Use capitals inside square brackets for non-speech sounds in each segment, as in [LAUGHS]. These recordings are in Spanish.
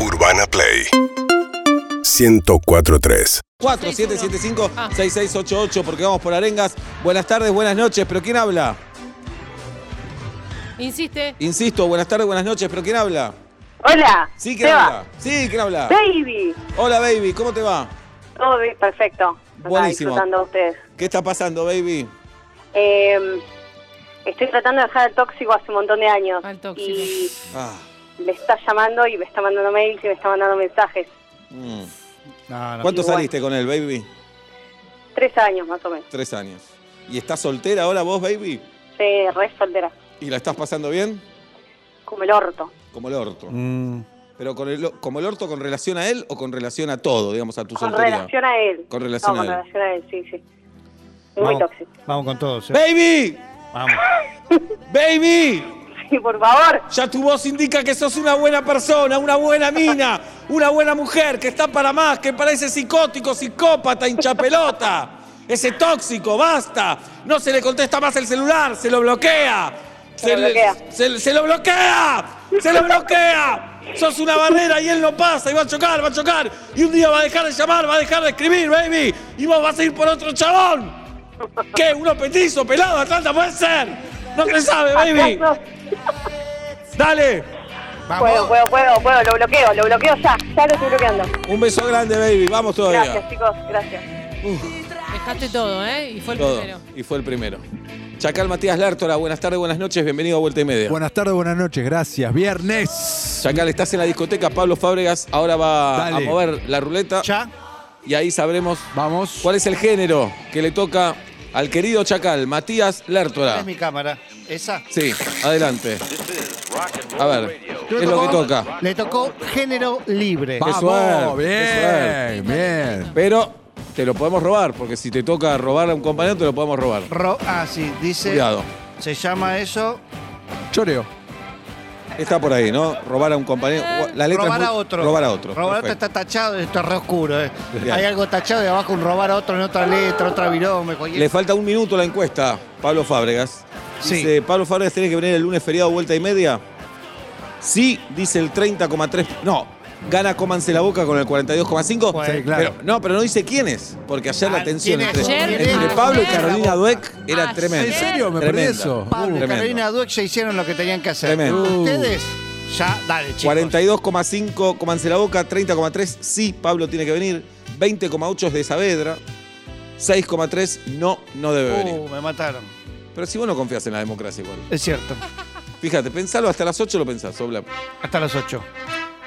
Urbana Play 1043 4775-6688 porque vamos por arengas. Buenas tardes, buenas noches, pero ¿quién habla? Insiste. Insisto, buenas tardes, buenas noches, pero ¿quién habla? Hola. Sí, ¿quién Seba. habla? Sí, ¿quién habla? Baby. Hola, baby, ¿cómo te va? Todo bien, perfecto. Buenísimo. disfrutando de ustedes. ¿Qué está pasando, baby? Eh, estoy tratando de dejar el tóxico hace un montón de años. Al tóxico. Y Ah, me está llamando y me está mandando mails y me está mandando mensajes. mm. No, no. ¿Cuánto Igual. saliste con él, baby? Tres años más o menos. Tres años. ¿Y estás soltera ahora vos, baby? Sí, re soltera. ¿Y la estás pasando bien? Como el orto. Como el orto. Mm, ¿Pero con el, como el orto con relación a él o con relación a todo, digamos, a tu Con soltería? relación a él. Con relación no, a con él. relación a él, sí, sí. Muy vamos, tóxico. vamos con todos. ¿eh? ¡Baby! Vamos. [LAUGHS] ¡Baby! Por favor. Ya tu voz indica que sos una buena persona, una buena mina, [LAUGHS] una buena mujer, que está para más, que para ese psicótico, psicópata, hinchapelota, ese tóxico, basta. No se le contesta más el celular, se lo bloquea. Se lo le- bloquea. se- se lo bloquea, se lo bloquea. Sos una barrera y él no pasa y va a chocar, va a chocar. Y un día va a dejar de llamar, va a dejar de escribir, baby. Y vos vas a ir por otro chabón. ¿Qué? ¿Uno petizo, pelado, Atlanta? Puede ser. No se sabe, baby. [LAUGHS] No, Dale. Vamos. puedo, puedo, puedo, puedo. Lo bloqueo, lo bloqueo ya. Ya lo estoy bloqueando. Un beso grande, baby. Vamos todavía. Gracias, chicos. Gracias. Dejaste todo, ¿eh? Y fue el Todo. primero. Y fue el primero. Chacal Matías Lertora, buenas tardes, buenas noches, bienvenido a Vuelta y Media. Buenas tardes, buenas noches, gracias. Viernes. Chacal, estás en la discoteca, Pablo Fábregas ahora va Dale. a mover la ruleta Ya, y ahí sabremos vamos. cuál es el género que le toca al querido Chacal, Matías Lertora. es mi cámara? ¿Esa? Sí, adelante. A ver, ¿qué es lo que toca? Le tocó género libre. Qué suerte, qué bien, bien. Pero te lo podemos robar, porque si te toca robar a un compañero, te lo podemos robar. Ro- ah, sí, dice. Cuidado. Se llama eso. Choreo. Está por ahí, ¿no? Robar a un compañero. La letra robar a otro. Robar a otro. Robar a otro está tachado, esto es re oscuro. eh. Hay algo tachado y abajo un robar a otro en otra letra, otra virome. Le falta un minuto a la encuesta, Pablo Fábregas. Sí. Dice, Pablo Fábregas tiene que venir el lunes feriado vuelta y media. Sí, dice el 30,3. No, gana Cómanse la Boca con el 42,5. Bueno, Pero- claro. no, pero no dice quién es. Porque ayer la Ah, tensión entre, Ayer, entre ayer. Pablo y Carolina. Dueck era Ayer. tremenda. ¿En serio? Me perdí eso. Pablo y. Carolina Dueck ya hicieron lo que tenían que hacer. Tremendo. Ustedes, ya, dale, chicos. 42,5 Cómanse la Boca, 30,3 sí, Pablo tiene que venir. 20,8 es de Saavedra. 6,3 no, no debe venir. Uh, me mataron. Pero si vos no confías en la democracia igual. Es cierto. Fíjate, pensalo hasta las 8 lo pensás, Obla. Hasta las 8.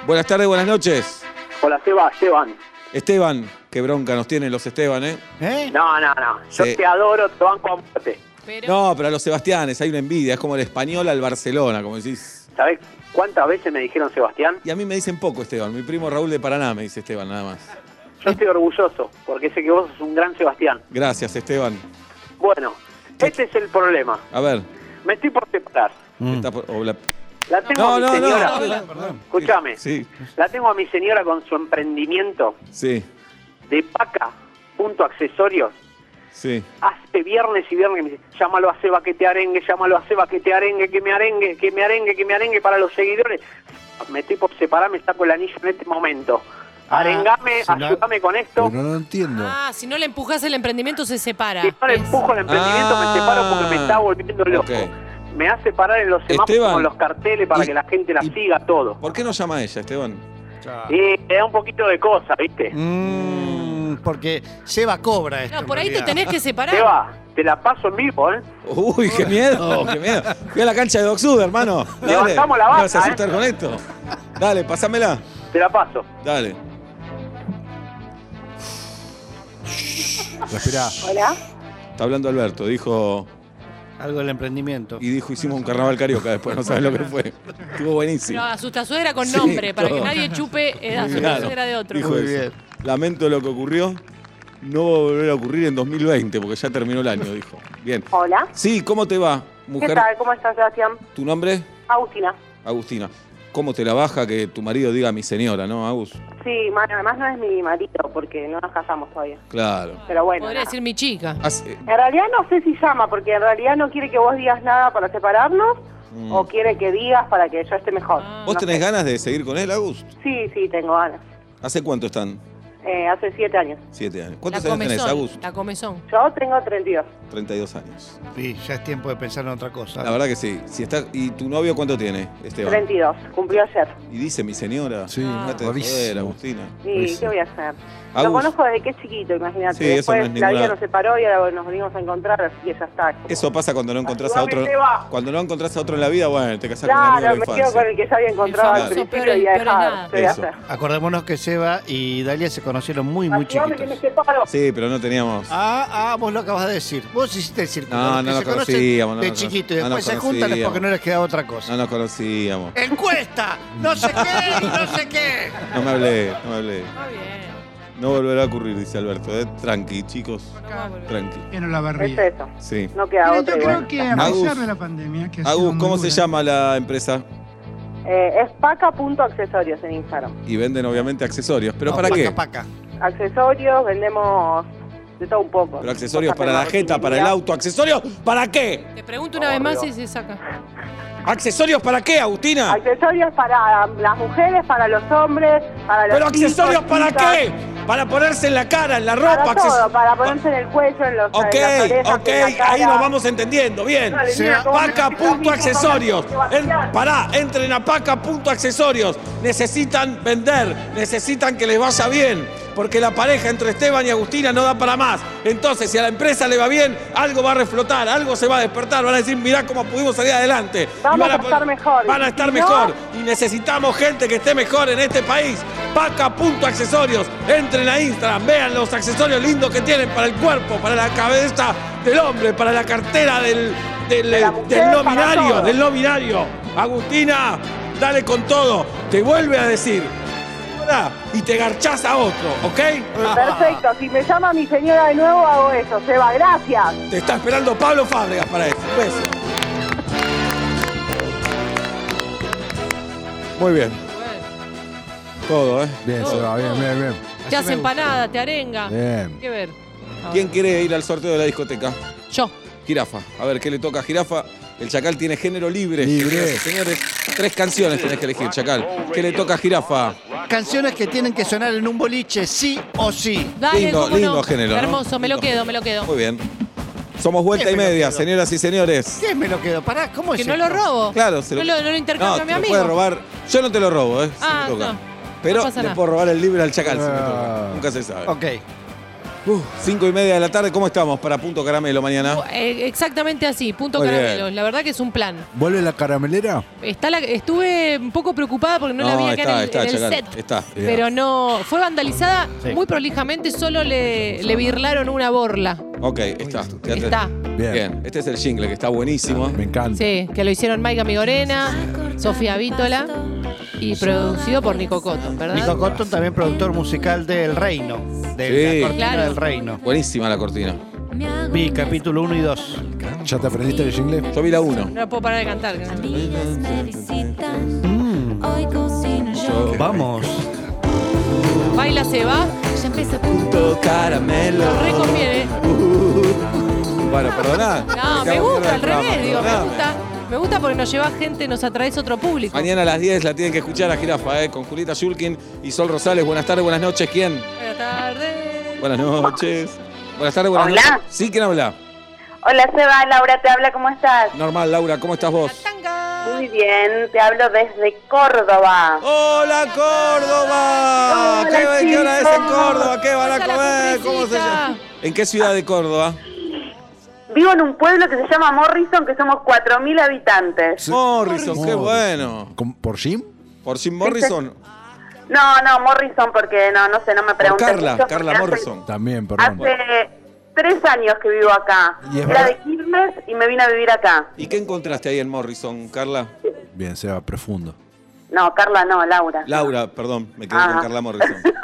Buenas tardes, buenas noches. Hola, Seba, Esteban. Esteban, qué bronca nos tienen los Esteban, ¿eh? ¿Eh? No, no, no. Yo Sí. te adoro, te banco a muerte. Pero No, pero a los Sebastianes hay una envidia, es como el español al Barcelona, como decís. ¿Sabés cuántas veces me dijeron Sebastián? Y a mí me dicen poco, Esteban. Mi primo Raúl de Paraná me dice Esteban, nada más. Yo estoy orgulloso, porque sé que vos sos un gran Sebastián. Gracias, Esteban. Bueno, este es el problema. A ver, Me estoy por separar. está por- La tengo No, a mi no, no, señora. no, Perdón. Escúchame. Sí, La tengo a mi señora con su emprendimiento sí, de paca, punto accesorios. sí. Hace viernes y viernes me dice, llámalo a Seba que te arengue, llámalo a Seba que te arengue, que me arengue, que me arengue, que me arengue para los seguidores. Me estoy por separar, me saco el anillo en este momento. Ah, Arengame, si no- ayúdame con esto. Pero no lo entiendo. Ah, si no le empujas el emprendimiento se separa. Si no le Es- empujo el emprendimiento, Ah. me separo porque me está volviendo loco. Me hace parar en los semáforos Esteban, con los carteles para y- que la gente la y- siga todo. ¿Por qué no llama a ella, Esteban? Y me da un poquito de cosa, ¿viste? Mm, porque Seba cobra esto. No, por ahí te tenés que separar. Seba, te la paso en vivo, ¿eh? Uy, qué miedo, qué miedo. Fui a la cancha de Docsud, hermano. Dale. Levantamos la ¿Me vaca, vas a asustar ¿eh? con esto? Dale, pasámela. Te la paso. Dale. Respirá. Hola. Está hablando Alberto, dijo. Algo del emprendimiento. Y dijo, hicimos un carnaval carioca después, no sabes lo que fue. [LAUGHS] Estuvo buenísimo. Pero a su suegra con Sí, nombre, para que nadie chupe eh, a su Claro. suegra de otro. Dijo Muy eso. bien. Lamento lo que ocurrió. No va a volver a ocurrir en 2020, porque ya terminó el año, dijo. Bien. Hola. Sí, ¿cómo te va, mujer? ¿Qué tal? ¿Cómo estás, Sebastián? ¿Tu nombre? Agustina. Agustina. ¿Cómo te la baja que tu marido diga mi señora, no, Agus? Sí, además no es mi marido porque no nos casamos todavía. Claro. Pero bueno. Podría nada. decir mi chica. En realidad no sé si llama porque en realidad no quiere que vos digas nada para separarnos o quiere que digas para que yo esté mejor. Ah. ¿Vos No tenés sé. ganas de seguir con él, Agus? Sí, sí, tengo ganas. ¿Hace cuánto están? Eh, hace siete años. Siete años. La ¿Cuántos años tenés, comezón. Agus? La comezón. Yo tengo 32. 32 años. Sí, ya es tiempo de pensar en otra cosa. La verdad que sí. Si está, ¿Y tu novio cuánto tiene, Esteban? 32. Cumplió ayer. Y dice mi señora. Sí, Dejate de rarísimo. joder, Agustina. ¿Y qué voy a hacer? Agus. Lo conozco desde que es chiquito, imagínate. Sí, eso Después no es la ninguna- vida nos separó y ahora nos venimos a encontrar, así que ya está. Eso pasa cuando no encontrás a otro. Cuando no encontrás a otro en la vida, bueno, te casás con un amigo de Claro, la me quedo infancia. con el que ya había encontrado El al principio peor- y a peor es dejar. nada. ¿Qué voy a Eso. hacer? Acordémonos que Seba y Dalia se conocieron muy, muy Ayúdame que me chiquitos. Sí, pero no teníamos. Ah, ah, vos lo acabas de decir. Vos hiciste el círculo. No, no nos conocíamos, no De chiquito y después se juntan es porque no les queda otra cosa. No nos conocíamos. ¡Encuesta! No sé qué, y no sé qué. No me hablé, no me hablé. Está bien. No volverá a ocurrir, dice Alberto. ¿eh? Tranqui, chicos. Bueno. Tranqui. en la Es barriga. eso. Sí. No queda Mira, otra. yo creo bueno. que a Agus. pesar de la pandemia, que ha sido Agus, muy ¿cómo se llama la empresa? Eh, es paca.accesorios en Instagram. Y venden obviamente accesorios. ¿Pero No, para paca, qué? paca. Accesorios, vendemos de todo un poco. Pero accesorios Cosas para la jeta, para el auto. ¿Accesorios para qué? Te pregunto una vez más y se saca. [LAUGHS] ¿Accesorios para qué, Agustina? Accesorios para las mujeres, para los hombres, para los ¿Pero accesorios chicos, para chicas, qué? Para ponerse en la cara, en la ropa. Para todo, para ponerse en el cuello, en los Ok, en las orejas, ok, en la cara. ahí nos vamos entendiendo, bien. Dale, Se mira cómo me Paca explica a mí punto cómo accesorios. me hace En- pará, entren a paca punto accesorios. Necesitan vender, necesitan que les vaya bien. Porque la pareja entre Esteban y Agustina no da para más. Entonces, si a la empresa le va bien, algo va a reflotar, algo se va a despertar. Van a decir, mirá cómo pudimos salir adelante. Vamos van a estar mejor. Van a estar no- mejor. Y necesitamos gente que esté mejor en este país. Paca punto accesorios. Entren a Instagram, vean los accesorios lindos que tienen para el cuerpo, para la cabeza del hombre, para la cartera del, del, De la mujer, del no binario, del no binario. Agustina, dale con todo. Te vuelve a decir. Y te garchás a otro, ¿ok? Perfecto, si me llama mi señora de nuevo hago eso, Seba, gracias. Te está esperando Pablo Fábregas para eso. Un beso. Muy bien, todo, ¿eh? Bien, se va, bien, bien, bien. Te hace empanada, te arenga. Bien. ¿Qué ver? ¿Quién quiere ir al sorteo de la discoteca? Yo. Jirafa. A ver, ¿qué le toca a Jirafa? El Chacal tiene género libre. Libre. [LAUGHS] Señores, tres canciones tenés que elegir, Chacal. ¿Qué le toca a Jirafa? Canciones que tienen que sonar en un boliche, sí o sí. Dale, Lindo, cómo lindo no. género, ¿no? Hermoso, me lo quedo, me lo quedo. Muy bien. Somos vuelta y me media, quedo. señoras y señores. ¿Qué me lo quedo? Pará, ¿cómo es Que no lo robo. Claro, se lo, No lo, no lo intercambio no, a mi amigo. puede robar. Yo no te lo robo, ¿eh? si Ah, me toca. no. Pero le puedo robar el libro al Chacal si me Ah. toca. Nunca se sabe. Ok. Uh, cinco y media de la tarde, ¿cómo estamos para Punto Caramelo mañana? Eh, exactamente así, punto Muy bien. caramelo. La verdad que es un plan. ¿Vuelve la caramelera? Está la- estuve un poco preocupada porque no, la vi acá está, en el, está, en el Chacal. set. Está. Pero no, fue vandalizada Sí. muy prolijamente, solo le, le birlaron una borla. Ok, está. Está. Bien. Este es el jingle que está buenísimo. Me encanta. Sí, que lo hicieron Maica Migorena, Sofía Vítola y producido por Nico Cotton, ¿verdad? Nico Cotton, también productor musical del Reino. De Sí. la cortina Claro. del Reino. Buenísima la cortina. Vi capítulo 1 y 2. ¿Ya te aprendiste el inglés? Yo vi la 1. No puedo parar de cantar. Vamos. Baila se va, Punto Caramelo. re conviene. Bueno, perdoná. No, me gusta al revés, digo, me gusta. Me gusta porque nos lleva gente, nos atraes otro público. Mañana a las 10 la tienen que escuchar a Jirafa, ¿eh? Con Julieta Shulkin y Sol Rosales. Buenas tardes, buenas noches. ¿Quién? Buenas tardes. Buenas noches. Buenas tardes, buenas Hola. noches. ¿Sí? ¿Quién habla? Hola Seba, Laura te habla, ¿cómo estás? Normal, Laura, ¿cómo estás vos? Muy bien, te hablo desde Córdoba. ¡Hola, Córdoba! Hola, ¿Qué, qué hora es en. Córdoba? ¿Qué van a comer? ¿Cómo se llama? ¿En qué ciudad de Córdoba? Vivo en un pueblo que se llama Morrison, que somos 4.000 habitantes. Morrison, qué bueno. ¿Con- ¿Por Jim? ¿Por Jim Morrison? No, no, Morrison, porque no, no sé, no me Por preguntes. Carla, mucho, Carla porque hace- Morrison. También, perdón. Hace tres años que vivo acá. Y es Era verdad- de Quilmes y me vine a vivir acá. ¿Y qué encontraste ahí en Morrison, Carla? Bien, se va profundo. No, Carla no, Laura. Laura, perdón, me quedé Ah. con Carla Morrison. [LAUGHS]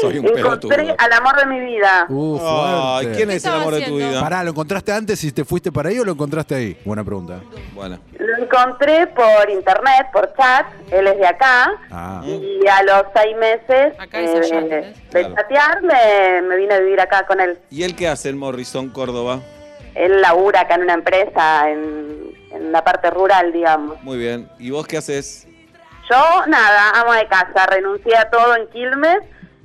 Soy un pelotudo. Encontré al amor de mi vida. Uh, Ay, fuerte. ¿quién ¿Qué es el amor de tu vida? Pará, ¿lo encontraste antes y te fuiste para ahí o lo encontraste ahí? Buena pregunta. Bueno, Lo encontré por internet, por chat. Él es de acá. Ah. Y a los seis meses Acá es eh, allá, de, ¿entendés? de Claro. chatear me, me vine a vivir acá con él. ¿y él qué hace en Morrison, Córdoba? Él labura acá en una empresa en, en en la parte rural, digamos. Muy bien. ¿Y vos qué haces? Yo, nada, amo de casa, renuncié a todo en Quilmes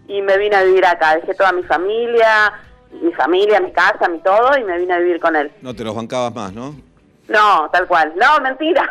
y me vine a vivir acá. Dejé toda mi familia, mi familia, mi casa, mi todo y me vine a vivir con él. No te los bancabas más, ¿no? No, tal cual. No, mentira.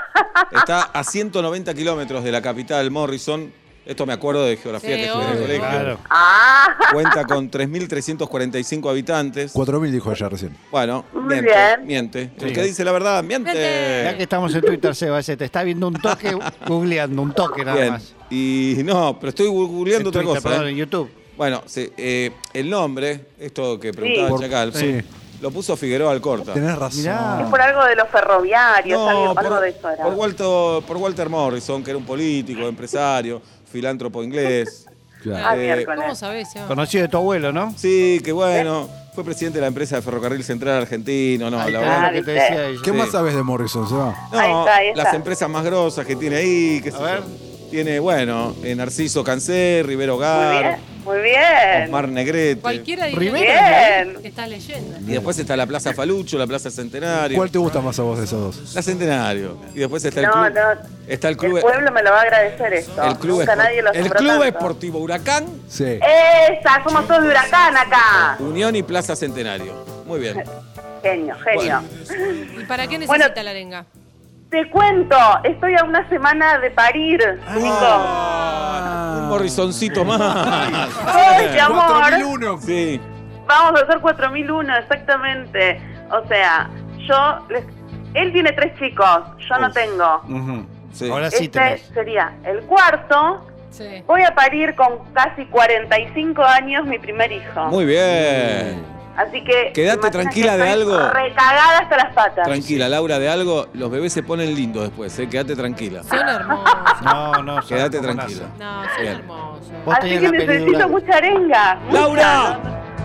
Está [LAUGHS] a 190 kilómetros de la capital, Morrison. Esto me acuerdo de geografía Sí, que estudié en el colegio. Claro. ah, Cuenta con 3.345 habitantes. 4.000 dijo ella recién. Bueno, Muy miente, bien. miente. El que dice la verdad, miente. Miente. Ya que estamos en Twitter, Seba, ese te está viendo un toque, googleando un toque nada Bien. más. Y no, pero estoy googleando En otra Twitter, cosa. perdón, ¿eh? en YouTube. Bueno, sí, eh, el nombre, esto que preguntaba Chacal, Sí. Lo puso Figueroa Alcorta. Tenés razón. Mirá. es por algo de los ferroviarios, No, algo, por, algo de eso era. por Walter, por Walter Morrison, que era un político, empresario, filántropo inglés. [LAUGHS] Claro. Ah, Eh, miércoles. ¿Cómo sabés? Conocido de tu abuelo, ¿no? Sí, que bueno, fue presidente de la empresa de Ferrocarril Central Argentino, no, Ahí la verdad. lo que te decía ella. ¿Qué Sí. más sabes de Morrison, Seba? No, Ahí está, ahí está. las empresas más grosas que tiene ahí, que A ver. Tiene, bueno, eh, Narciso Cancé, Rivero Gar, muy bien. Osmar Negrete. Cualquiera Bien. que estás leyendo. Y después está la Plaza Falucho, la Plaza Centenario. ¿Cuál te gusta más a vos de esos dos? La Centenario. Y después está el No, club. no. Está el club. El pueblo me lo va a agradecer esto. el club, Nunca Espor- nadie lo el club tanto. Esportivo Huracán, Sí. Esa, somos todos de huracán acá. Unión y Plaza Centenario. Muy bien. Genio, genio. ¿Y para qué Bueno. necesita la arenga? Te cuento, estoy a una semana de parir, Nico. Un morrizoncito más. Ay, mi amor. 4001. Sí. Vamos a hacer 4001, exactamente. O sea, yo. les- Él tiene tres chicos, yo no tengo. Ujú. Sí. Ahora sí Este tenés. sería el cuarto. Sí. Voy a parir con casi 45 años mi primer hijo. Muy bien. Así que. Quédate tranquila que de algo. Recagada hasta las patas. Tranquila, Laura, de algo, los bebés se ponen lindos después, ¿eh? Quédate tranquila. Son hermosos. [LAUGHS] No, no. son Quédate tranquila. No, son Bien. hermosos. Así que necesito mucha arenga. mucha. ¡Laura!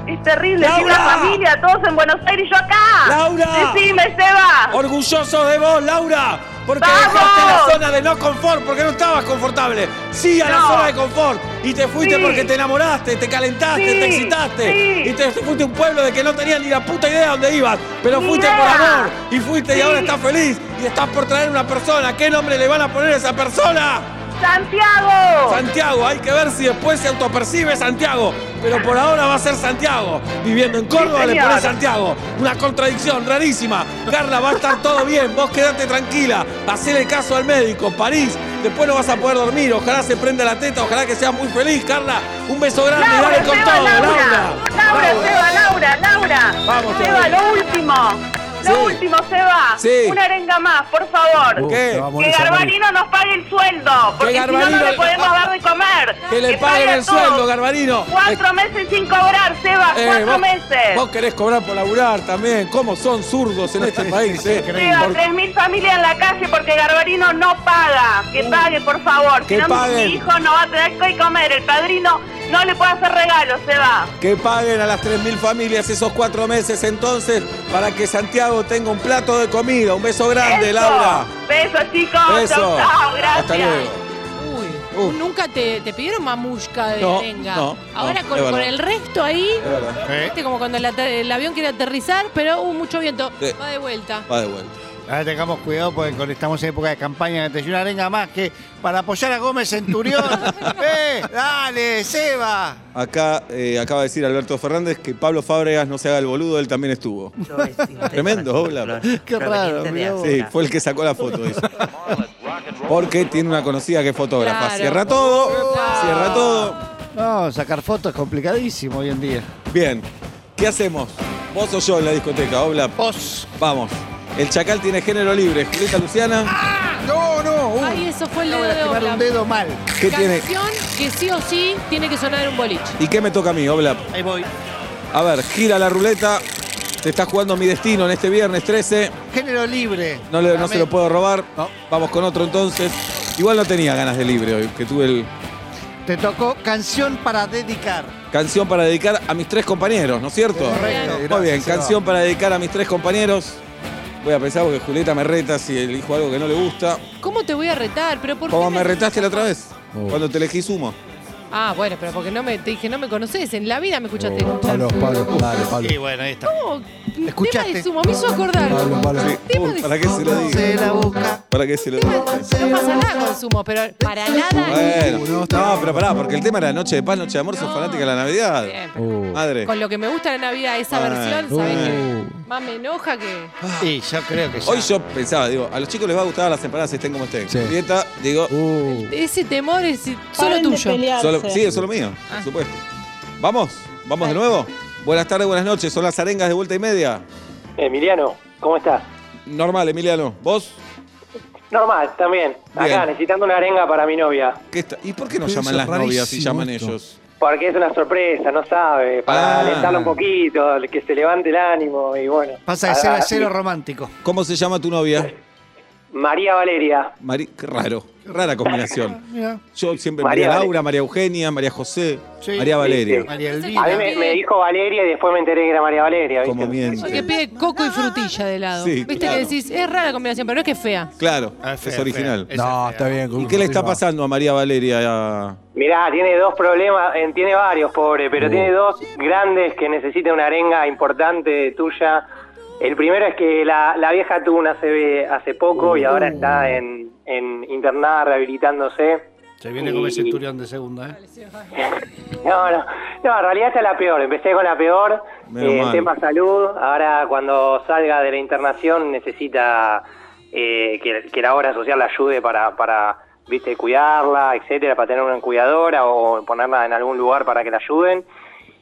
Es terrible, tiene ¡Laura! una familia, todos en Buenos Aires y yo acá. ¡Laura! Decime, Seba. Orgulloso de vos, Laura, porque ¡Vamos! dejaste la zona de no confort, porque no estabas confortable. Sí a la zona de confort. Y te fuiste Sí. porque te enamoraste, te calentaste, Sí, te excitaste. sí. Y te fuiste a un pueblo de que no tenías ni la puta idea de dónde ibas. Pero Ni fuiste idea. por amor. Y fuiste y ahora estás feliz. Y estás por traer una persona. ¿Qué nombre le van a poner a esa persona? Santiago. Santiago, hay que ver si después se autopercibe Santiago. Pero por ahora va a ser Santiago. Viviendo en Córdoba le señor. pones Santiago. Una contradicción rarísima. Carla, va a estar todo bien. Vos quedate tranquila. Hacele caso al médico. París. Después no vas a poder dormir. Ojalá se prenda la teta. Ojalá que seas muy feliz, Carla. Un beso grande. y Laura, dale con Seba, todo, Laura. Laura. Laura, Laura. Seba, Laura, Laura. Vamos, Seba. lo último. Lo Sí. último, Seba. Sí. Una arenga más, por favor. Uh, ¿Qué? Que. Garbarino nos pague el sueldo, porque si no, no le podemos dar de comer. Que le pague paguen a el sueldo, Garbarino. Cuatro meses sin cobrar, Seba, Eh, cuatro vos, meses. vos querés cobrar por laburar también. ¿Cómo son zurdos en este [LAUGHS] país? eh? Seba, tres mil familias en la calle porque Garbarino no paga. Que pague, por favor. Que si no, mi hijo no va a tener que comer. El padrino no le puede hacer regalos, Seba. Que paguen a las 3.000 familias esos cuatro meses entonces para que Santiago tenga un plato de comida. Un beso grande, Eso. Laura. Besos, chicos. Beso. Chau, chau. Gracias. Hasta luego. Uy, Uf. nunca te, te pidieron mamushka de No, arenga. no, Ahora no, con, con el resto ahí, Es verdad. ¿Eh? viste como cuando el, el avión quiere aterrizar, pero hubo mucho viento. Sí. Va de vuelta. Va de vuelta. Ahora tengamos cuidado porque cuando estamos en época de campaña te una arenga más que para apoyar a Gómez Centurión. [LAUGHS] ¡Eh! ¡Dale, Seba! Acá eh, acaba de decir Alberto Fernández que Pablo Fábregas no se haga el boludo, él también estuvo. [LAUGHS] Tremendo, hola. Qué raro. Sí, fue el que sacó la foto, dice. Porque tiene una conocida que es fotógrafa. Claro. Cierra todo, Claro. cierra todo. No, sacar fotos es complicadísimo hoy en día. Bien, ¿qué hacemos? ¿Vos o yo en la discoteca? Obla, Vos. vamos. El Chacal tiene género libre. Julieta Luciana, No, no. uh. Ay, eso fue el dedo de quemar Obla. un dedo mal. ¿qué tiene? Canción que sí o sí tiene que sonar en un boliche. ¿Y qué me toca a mí, Obla? Ahí voy. A ver, gira la ruleta. Te está jugando mi destino en este viernes 13. Género libre. No, le- no se lo puedo robar. Vamos con otro entonces. Igual no tenía ganas de libre hoy, que tuve el Te tocó canción para dedicar. canción para dedicar a mis tres compañeros, ¿no es cierto? Correcto. Muy bien, canción para dedicar a mis tres compañeros. Voy a pensar porque Julieta me reta si elijo algo que no le gusta. ¿Cómo te voy a retar? Pero por ¿Cómo qué me retaste la otra vez? Oh. Cuando te elegí sumo. Ah, bueno, pero porque no me, te dije, no me conoces. En la vida me escuchaste Oh, escuchar. Pablo, Pablo, dale, Pablo. Y bueno, ahí está. ¿Cómo? ¿Escuchaste? Tema de sumo, me hizo acordar. Pablo, Pablo. Tema Uy, de ¿Para qué se lo digo? Se la busca. ¿Para qué se lo digo? No pasa nada con sumo, pero para nada. Bueno, no, no, pero pará, porque el tema era Noche de Paz, Noche de Amor, sos fanática de la Navidad. Bien, pero Uh. Madre. Con lo que me gusta de Navidad, esa versión, ¿sabes Uh. qué? Más me enoja que. Y yo creo que ya. Hoy yo pensaba, digo, a los chicos les va a gustar las empanadas estén como estén. Sí. Dieta, digo, Uh. Ese temor es solo Paren de tuyo. pelearse. Sí, es solo mío, Ah. por supuesto. ¿Vamos? ¿Vamos de nuevo? Buenas tardes, buenas noches, son las arengas de vuelta y media. Emiliano, ¿cómo estás? Normal, Emiliano. ¿Vos? Normal, también. Bien. Acá, necesitando una arenga para mi novia. ¿Qué está? ¿Y por qué no Pero llaman eso las novias si llaman esto. ellos? Porque es una sorpresa, no sabe. Para Ah. alentarla un poquito, que se levante el ánimo y bueno. Pasa de Ah, ser a ah, cero romántico. ¿Cómo se llama tu novia? [LAUGHS] María Valeria. Mari- qué raro, qué rara combinación. [LAUGHS] Mira. Yo siempre María Laura, María Eugenia, María José, Sí. María Valeria. Sí, María A mí Elvira. me, me dijo Valeria y después me enteré que era María Valeria. ¿viste? Como miente. Porque pide coco y frutilla de lado. Sí, Viste claro. que decís, es rara combinación, pero no es que es fea. Claro, Ah, es, fea, original. fea. No, está bien. ¿Y qué le está pasando a María Valeria? Mirá, tiene dos problemas, eh, tiene varios, pobre, pero Uh. tiene dos grandes que necesita una arenga importante tuya. El primero es que la, la vieja tuvo una CB hace poco y ahora está en, en internada rehabilitándose. Se viene con el centurión de segunda, ¿eh? [LAUGHS] No, no, no, en realidad esta es la peor. Empecé con la peor, eh, tema salud. Ahora cuando salga de la internación necesita eh, que, que la obra social la ayude para, para viste, cuidarla, etcétera, para tener una cuidadora o ponerla en algún lugar para que la ayuden.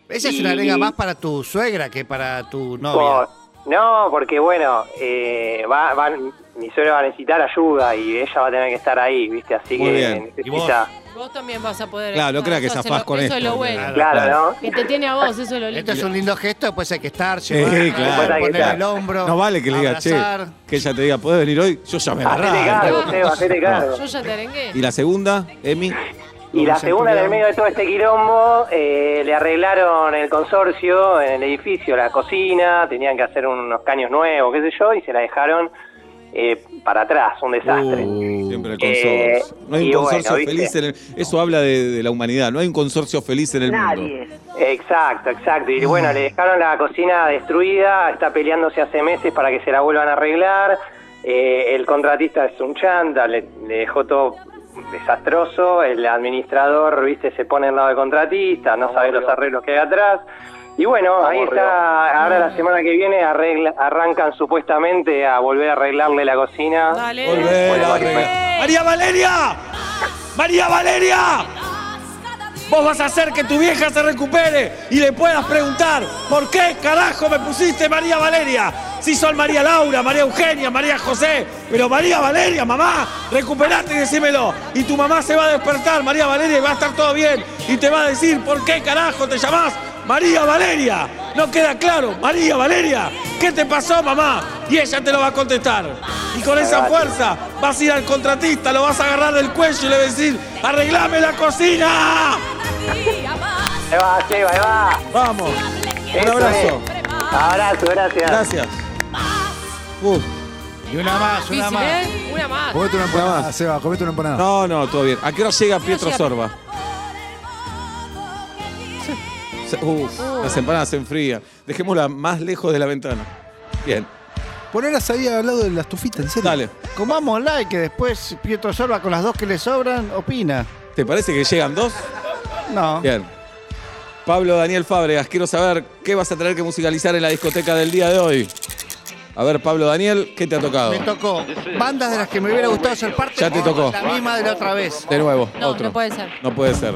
Esa es una Y- arenga más para tu suegra que para tu novia. Por- no, porque bueno, eh, va, va- mi suegra va a necesitar ayuda y ella va a tener que estar ahí, ¿viste? Así Muy que bien. necesita. Vos también vas a poder. Claro, no crea que Eso zafás es con Eso es esto. lo bueno. Claro, Claro. ¿no? Que te tiene a vos, eso es lo lindo. Esto es un lindo gesto, después hay que estar, Sí, llevar, claro. poner Claro. el hombro. No vale que le diga, abrazar. che, que ella te diga, ¿puedes venir hoy? Yo ya me Hacete agarré. cargo, Seba, hacete cargo. Yo ya te arengué. ¿Y la segunda, Emi? Y la segunda, en el medio de todo este quilombo, eh, le arreglaron el consorcio en el edificio, la cocina, tenían que hacer unos caños nuevos, qué sé yo, y se la dejaron eh, para atrás, un desastre. Uh, Siempre el Eh, consorcio. No hay un consorcio feliz en el... Eso habla de, de la humanidad. No hay un consorcio feliz en el mundo. Exacto, exacto. Y bueno, le dejaron la cocina destruida, está peleándose hace meses para que se la vuelvan a arreglar. Eh, el contratista es un chanta, le, le dejó todo desastroso. El administrador, viste, se pone al lado del contratista, no sabe los arreglos que hay atrás. Y bueno, ahí está. Ahora la semana que viene arregla- arrancan supuestamente a volver a arreglarle la cocina. Dale. Volver Bueno, a vale, arreglar. ¡María Valeria! ¡María Valeria! Vos vas a hacer que tu vieja se recupere y le puedas preguntar ¿Por qué carajo me pusiste María Valeria? Si son María Laura, María Eugenia, María José Pero María Valeria, mamá, recuperate y decímelo Y tu mamá se va a despertar, María Valeria, y va a estar todo bien Y te va a decir ¿Por qué carajo te llamás María Valeria? ¿No queda claro? María Valeria, ¿qué te pasó mamá? Y ella te lo va a contestar y con esa fuerza vas a ir al contratista, lo vas a agarrar del cuello y le vas a decir, arreglame la cocina. Ahí va, Seba, ahí va. Vamos. Un abrazo. Abrazo, gracias. Gracias. Uf. Y una más, una Difícil, más. ¿eh? Una más. Comete una empanada, más. Seba, comete una empanada. No, no, todo bien. ¿A qué hora llega Pietro llega? Sorba? Se- Uf, las empanadas se enfrían. Dejémosla más lejos de la ventana. Bien, Ponerlas ahí al lado de la estufita, en serio. dale. Comámosla y que después Pietro Sorba con las dos que le sobran opina. ¿Te parece que llegan dos? No. Bien. Pablo Daniel Fábregas, quiero saber qué vas a tener que musicalizar en la discoteca del día de hoy. A ver, Pablo Daniel, ¿qué te ha tocado? Me tocó bandas de las que me hubiera gustado ser parte. Ya te tocó. La misma de la otra vez. De nuevo, No, otro. no puede ser. No puede ser.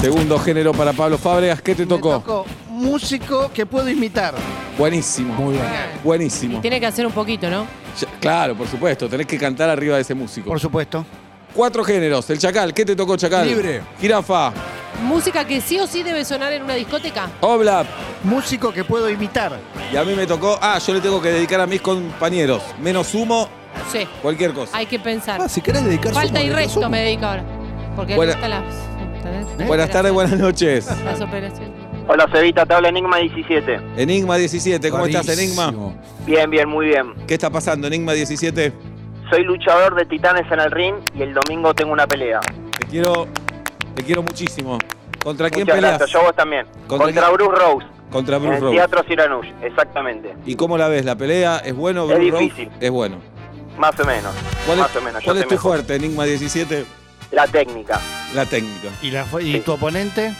Segundo género para Pablo Fábregas, ¿qué te Me tocó? tocó músico que puedo imitar. Buenísimo. Muy bien. Buenísimo. Tiene que hacer un poquito, ¿no? Ya- Claro, por supuesto, tenés que cantar arriba de ese músico. Por supuesto. Cuatro géneros. El Chacal, ¿qué te tocó, Chacal? Libre. Jirafa, Música que sí o sí debe sonar en una discoteca. Oblap. Músico que puedo imitar. Y a mí me tocó. Ah, yo le tengo que dedicar a mis compañeros. Menos humo, Sí, cualquier cosa. hay que pensar. Ah, si querés dedicar Falta sumo, y resto sumo. me dedica ahora. Porque Buena- las, ¿entendés? Buenas tardes, buenas noches. Las operaciones. Hola, Cevita, te habla Enigma 17. Enigma 17, ¿cómo estás. Enigma? Bien, bien, muy bien. ¿Qué está pasando, Enigma 17? Soy luchador de titanes en el ring y el domingo tengo una pelea. Te quiero Te quiero muchísimo. ¿Contra quién Muchas peleas? gracias, yo a vos también. ¿Contra? Bruce Rose. Contra En Bruce el Rose. Teatro Siranush, exactamente. ¿Y cómo la ves? ¿La pelea es bueno? Es Bruce Rose? difícil. Es bueno. Más o menos. ¿Cuál más es, o menos. yo cuál es tu mejor. fuerte, Enigma 17? La técnica, La técnica. ¿Y, la, fu- y Sí. tu oponente?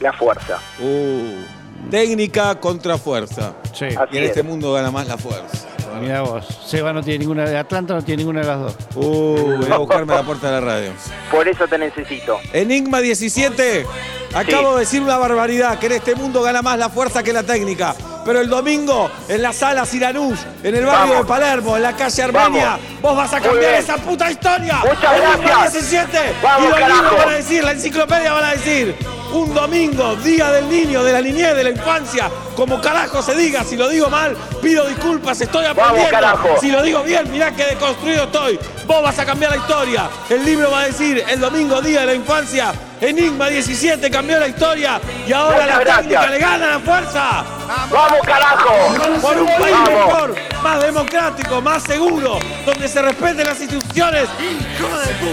la fuerza. Uh, técnica contra fuerza. Sí. Así Y en es. este mundo gana más la fuerza. Mira vos. Seba no tiene ninguna de Atlanta, no tiene ninguna de las dos. Uh, voy a buscarme a la puerta de la radio. Por eso te necesito. Enigma 17. Acabo de decir una barbaridad, que en este mundo gana más la fuerza que la técnica. Pero el domingo, en la sala Siranús, en el barrio Vamos. de Palermo, en la calle Armenia, Vamos. vos vas a cambiar esa puta historia. Muchas Enigma gracias. 17. Vamos, y los libros van a decir, la enciclopedia van a decir, un domingo, día del niño, de la niñez, de la infancia, como carajo se diga, si lo digo mal, pido disculpas, estoy aprendiendo. carajo. Si lo digo bien, mirá que deconstruido estoy. Vos vas a cambiar la historia. El libro va a decir, el domingo, día de la infancia, Enigma 17 cambió la historia y ahora Muchas la gracias. técnica le gana la fuerza. ¡Vamos, carajo! Por un país Vamos. mejor, más democrático, más seguro, donde se respeten las instituciones.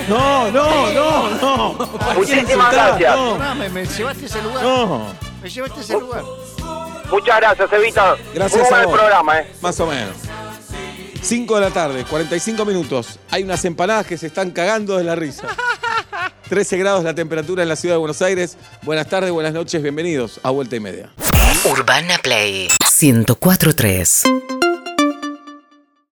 No, no, no, no. ¿A quién Muchísimas gracias. No, me, me llevaste ese lugar. no. Me llevaste ese lugar. Muchas gracias, Evita. Gracias Muy a vos. programa, ¿eh? Más o menos. 5 de la tarde, 45 minutos. Hay unas empanadas que se están cagando de la risa. [LAUGHS] 13 grados la temperatura en la ciudad de Buenos Aires. Buenas tardes, buenas noches, bienvenidos a Vuelta y Media. Urbana Play 1043